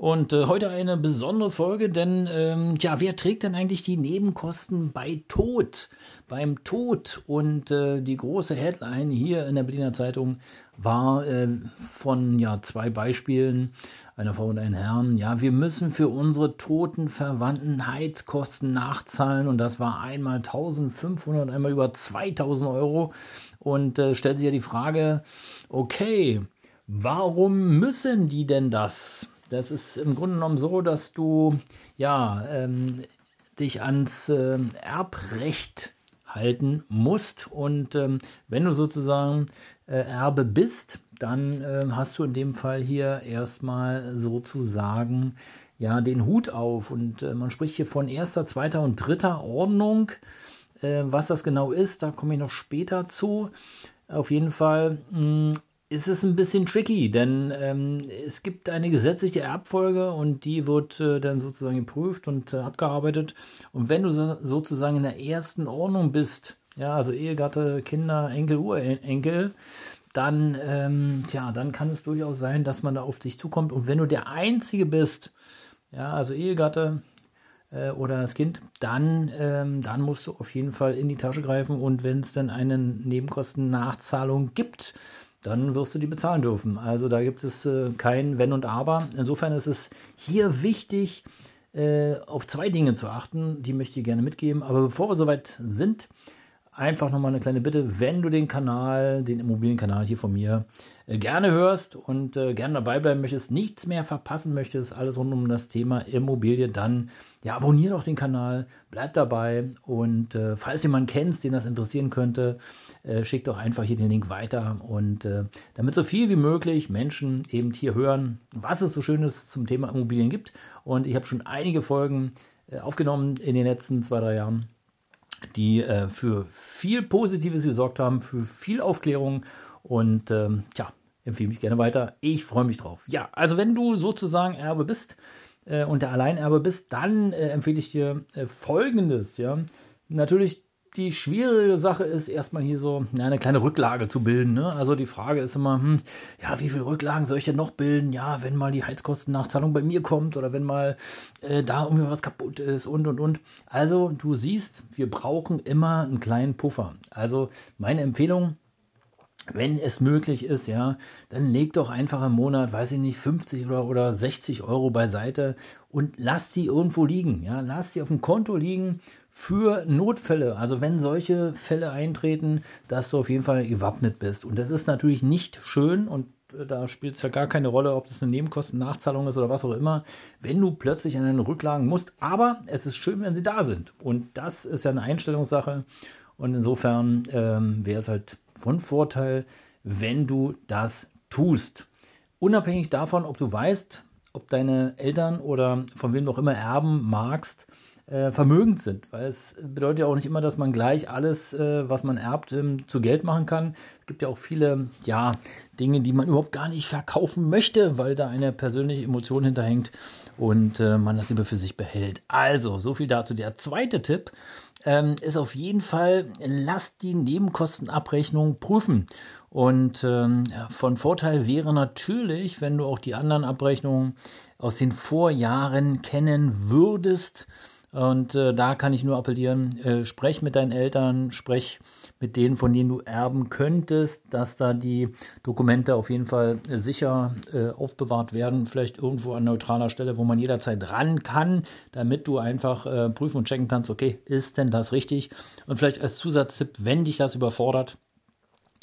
Und äh, heute eine besondere Folge, denn ähm, ja, wer trägt denn eigentlich die Nebenkosten bei Tod? Beim Tod. Und äh, die große Headline hier in der Berliner Zeitung war äh, von ja, zwei Beispielen, einer Frau und einem Herrn. Ja, wir müssen für unsere toten Verwandten Heizkosten nachzahlen und das war einmal 1500, einmal über 2000 Euro und äh, stellt sich ja die Frage, okay, warum müssen die denn das? Das ist im Grunde genommen so, dass du ja ähm, dich ans äh, Erbrecht halten musst und ähm, wenn du sozusagen äh, Erbe bist, dann äh, hast du in dem Fall hier erstmal sozusagen ja den Hut auf und äh, man spricht hier von erster, zweiter und dritter Ordnung. Äh, was das genau ist, da komme ich noch später zu. Auf jeden Fall mh, hm, ist es ein bisschen tricky, denn ähm, es gibt eine gesetzliche Erbfolge und die wird äh, dann sozusagen geprüft und äh, abgearbeitet. Und wenn du so, sozusagen in der ersten Ordnung bist, ja, also Ehegatte, Kinder, Enkel, Urenkel, dann, ähm, tja, dann kann es durchaus sein, dass man da auf dich zukommt. Und wenn du der Einzige bist, ja, also Ehegatte, äh, oder das Kind, dann, ähm, dann musst du auf jeden Fall in die Tasche greifen und wenn es dann eine Nebenkostennachzahlung gibt, dann wirst du die bezahlen dürfen. Also da gibt es äh, kein Wenn und Aber. Insofern ist es hier wichtig, äh, auf zwei Dinge zu achten. Die möchte ich gerne mitgeben. Aber bevor wir soweit sind, einfach nochmal eine kleine Bitte, wenn du den Kanal, den Immobilienkanal hier von mir äh, gerne hörst und äh, gerne dabei bleiben möchtest, nichts mehr verpassen möchtest, alles rund um das Thema Immobilie, dann ja, abonniere doch den Kanal, bleib dabei und äh, falls jemand kennst, den das interessieren könnte, äh, schick doch einfach hier den Link weiter und äh, damit so viel wie möglich Menschen eben hier hören, was es so Schönes zum Thema Immobilien gibt. Und ich habe schon einige Folgen äh, aufgenommen in den letzten zwei, drei Jahren die äh, für viel Positives gesorgt haben, für viel Aufklärung und ähm, ja, empfehle mich gerne weiter. Ich freue mich drauf. Ja, also wenn du sozusagen Erbe bist äh, und der Alleinerbe bist, dann äh, empfehle ich dir äh, Folgendes. Ja, natürlich die schwierige Sache ist, erstmal hier so na, eine kleine Rücklage zu bilden. Ne? Also die Frage ist immer, hm, ja, wie viele Rücklagen soll ich denn noch bilden? Ja, wenn mal die Heizkostennachzahlung bei mir kommt oder wenn mal äh, da irgendwie was kaputt ist und und und. Also du siehst, wir brauchen immer einen kleinen Puffer. Also meine Empfehlung, wenn es möglich ist, ja, dann leg doch einfach im Monat, weiß ich nicht, 50 oder, oder 60 Euro beiseite und lass sie irgendwo liegen. Ja, lass sie auf dem Konto liegen für Notfälle. Also wenn solche Fälle eintreten, dass du auf jeden Fall gewappnet bist. Und das ist natürlich nicht schön und äh, da spielt es ja gar keine Rolle, ob das eine Nebennachzahlung ist oder was auch immer, wenn du plötzlich an deine Rücklagen musst. Aber es ist schön, wenn sie da sind. Und das ist ja eine Einstellungssache. Und insofern ähm, wäre es halt von Vorteil, wenn du das tust. Unabhängig davon, ob du weißt, ob deine Eltern oder von wem auch immer erben magst, äh, vermögend sind. Weil es bedeutet ja auch nicht immer, dass man gleich alles, äh, was man erbt, ähm, zu Geld machen kann. Es gibt ja auch viele, ja, Dinge, die man überhaupt gar nicht verkaufen möchte, weil da eine persönliche Emotion hinterhängt und äh, man das lieber für sich behält. Also, so viel dazu. Der zweite Tipp ähm, ist auf jeden Fall, lasst die Nebenkostenabrechnung prüfen. Und ähm, von Vorteil wäre natürlich, wenn du auch die anderen Abrechnungen aus den Vorjahren kennen würdest. Und äh, da kann ich nur appellieren, äh, sprech mit deinen Eltern, sprech mit denen, von denen du erben könntest, dass da die Dokumente auf jeden Fall äh, sicher äh, aufbewahrt werden, vielleicht irgendwo an neutraler Stelle, wo man jederzeit ran kann, damit du einfach äh, prüfen und checken kannst, okay, ist denn das richtig? Und vielleicht als Zusatztipp, wenn dich das überfordert,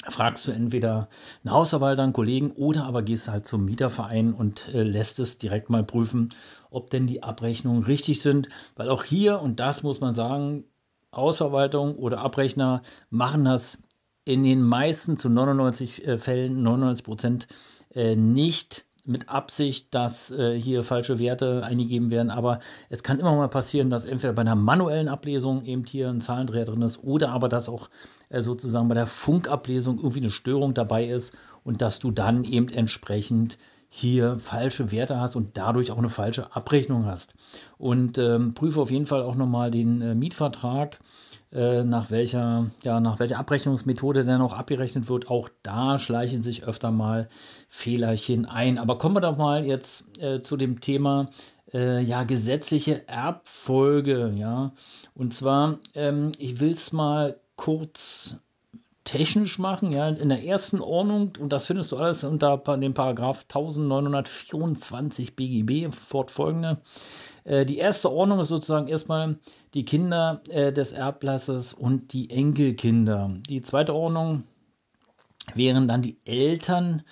fragst du entweder einen Hausverwalter, einen Kollegen oder aber gehst halt zum Mieterverein und äh, lässt es direkt mal prüfen, ob denn die Abrechnungen richtig sind. Weil auch hier, und das muss man sagen, Hausverwaltung oder Abrechner machen das in den meisten zu 99 äh, Fällen, 99 Prozent, äh, nicht mit Absicht, dass äh, hier falsche Werte eingegeben werden, aber es kann immer mal passieren, dass entweder bei einer manuellen Ablesung eben hier ein Zahlendreher drin ist oder aber dass auch äh, sozusagen bei der Funkablesung irgendwie eine Störung dabei ist und dass du dann eben entsprechend hier falsche Werte hast und dadurch auch eine falsche Abrechnung hast. Und ähm, prüfe auf jeden Fall auch nochmal den äh, Mietvertrag, äh, nach, welcher, ja, nach welcher Abrechnungsmethode denn auch abgerechnet wird. Auch da schleichen sich öfter mal Fehlerchen ein. Aber kommen wir doch mal jetzt äh, zu dem Thema äh, ja, gesetzliche Erbfolge. Ja? Und zwar, ähm, ich will es mal kurz technisch machen, ja, in der ersten Ordnung, und das findest du alles unter dem Paragraph 1924 BGB fortfolgende. Äh, die erste Ordnung ist sozusagen erstmal die Kinder äh, des Erblasses und die Enkelkinder. Die zweite Ordnung wären dann die Eltern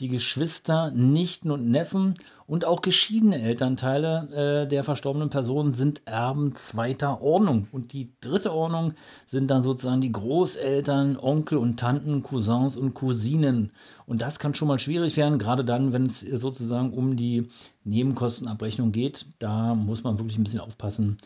die Geschwister, Nichten und Neffen und auch geschiedene Elternteile äh, der verstorbenen Person sind Erben zweiter Ordnung. Und die dritte Ordnung sind dann sozusagen die Großeltern, Onkel und Tanten, Cousins und Cousinen. Und das kann schon mal schwierig werden, gerade dann, wenn es sozusagen um die Nebenkostenabrechnung geht. Da muss man wirklich ein bisschen aufpassen,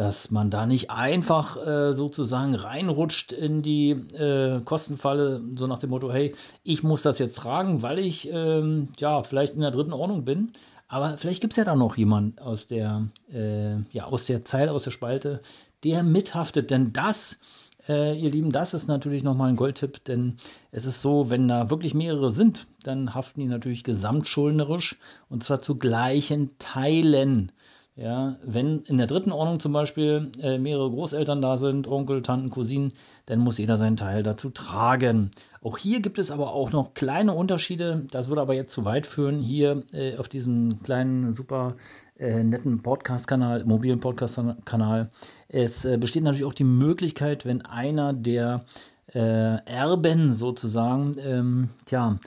dass man da nicht einfach äh, sozusagen reinrutscht in die äh, Kostenfalle, so nach dem Motto, hey, ich muss das jetzt tragen, weil ich ähm, ja vielleicht in der dritten Ordnung bin. Aber vielleicht gibt es ja da noch jemanden aus der, äh, ja, aus der Zeile, aus der Spalte, der mithaftet. Denn das, äh, ihr Lieben, das ist natürlich nochmal ein Goldtipp, denn es ist so, wenn da wirklich mehrere sind, dann haften die natürlich gesamtschuldnerisch und zwar zu gleichen Teilen. Ja, wenn in der dritten Ordnung zum Beispiel äh, mehrere Großeltern da sind, Onkel, Tanten, Cousinen, dann muss jeder seinen Teil dazu tragen. Auch hier gibt es aber auch noch kleine Unterschiede. Das würde aber jetzt zu weit führen, hier äh, auf diesem kleinen, super äh, netten Podcast-Kanal, mobilen Podcast-Kanal. Es äh, besteht natürlich auch die Möglichkeit, wenn einer der äh, Erben sozusagen, ähm, tja,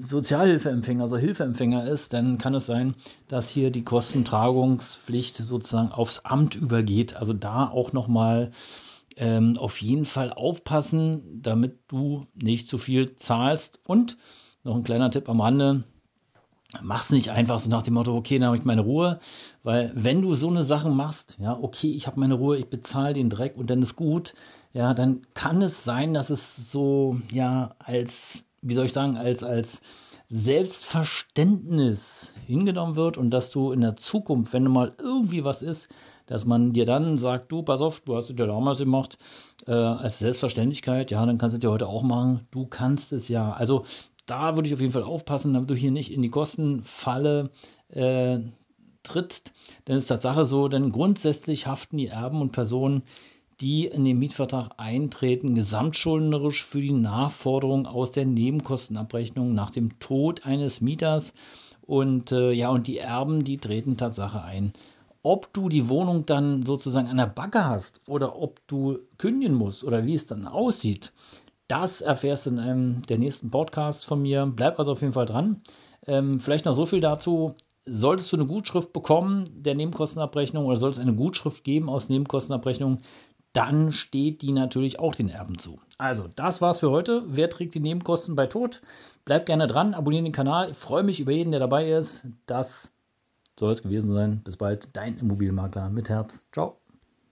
Sozialhilfeempfänger, also Hilfeempfänger ist, dann kann es sein, dass hier die Kostentragungspflicht sozusagen aufs Amt übergeht. Also da auch nochmal ähm, auf jeden Fall aufpassen, damit du nicht zu viel zahlst. Und noch ein kleiner Tipp am Rande. Mach's nicht einfach so nach dem Motto, okay, dann habe ich meine Ruhe, weil wenn du so eine Sache machst, ja, okay, ich habe meine Ruhe, ich bezahle den Dreck und dann ist gut, ja, dann kann es sein, dass es so, ja, als wie soll ich sagen, als, als Selbstverständnis hingenommen wird und dass du in der Zukunft, wenn du mal irgendwie was ist, dass man dir dann sagt, du, pass auf, du hast es ja damals gemacht, äh, als Selbstverständlichkeit, ja, dann kannst du es ja heute auch machen, du kannst es ja. Also da würde ich auf jeden Fall aufpassen, damit du hier nicht in die Kostenfalle äh, trittst. Denn es ist Tatsache so, denn grundsätzlich haften die Erben und Personen, die in den Mietvertrag eintreten, gesamtschuldnerisch für die Nachforderung aus der Nebenkostenabrechnung nach dem Tod eines Mieters. Und äh, ja, und die Erben, die treten Tatsache ein. Ob du die Wohnung dann sozusagen an der Backe hast oder ob du kündigen musst oder wie es dann aussieht, das erfährst du in einem der nächsten Podcasts von mir. Bleib also auf jeden Fall dran. Ähm, vielleicht noch so viel dazu. Solltest du eine Gutschrift bekommen der Nebenkostenabrechnung oder soll es eine Gutschrift geben aus Nebenkostenabrechnung, dann steht die natürlich auch den Erben zu. Also, das war's für heute. Wer trägt die Nebenkosten bei Tod? Bleibt gerne dran, abonniert den Kanal. Ich freue mich über jeden, der dabei ist. Das soll es gewesen sein. Bis bald, dein Immobilienmakler mit Herz. Ciao.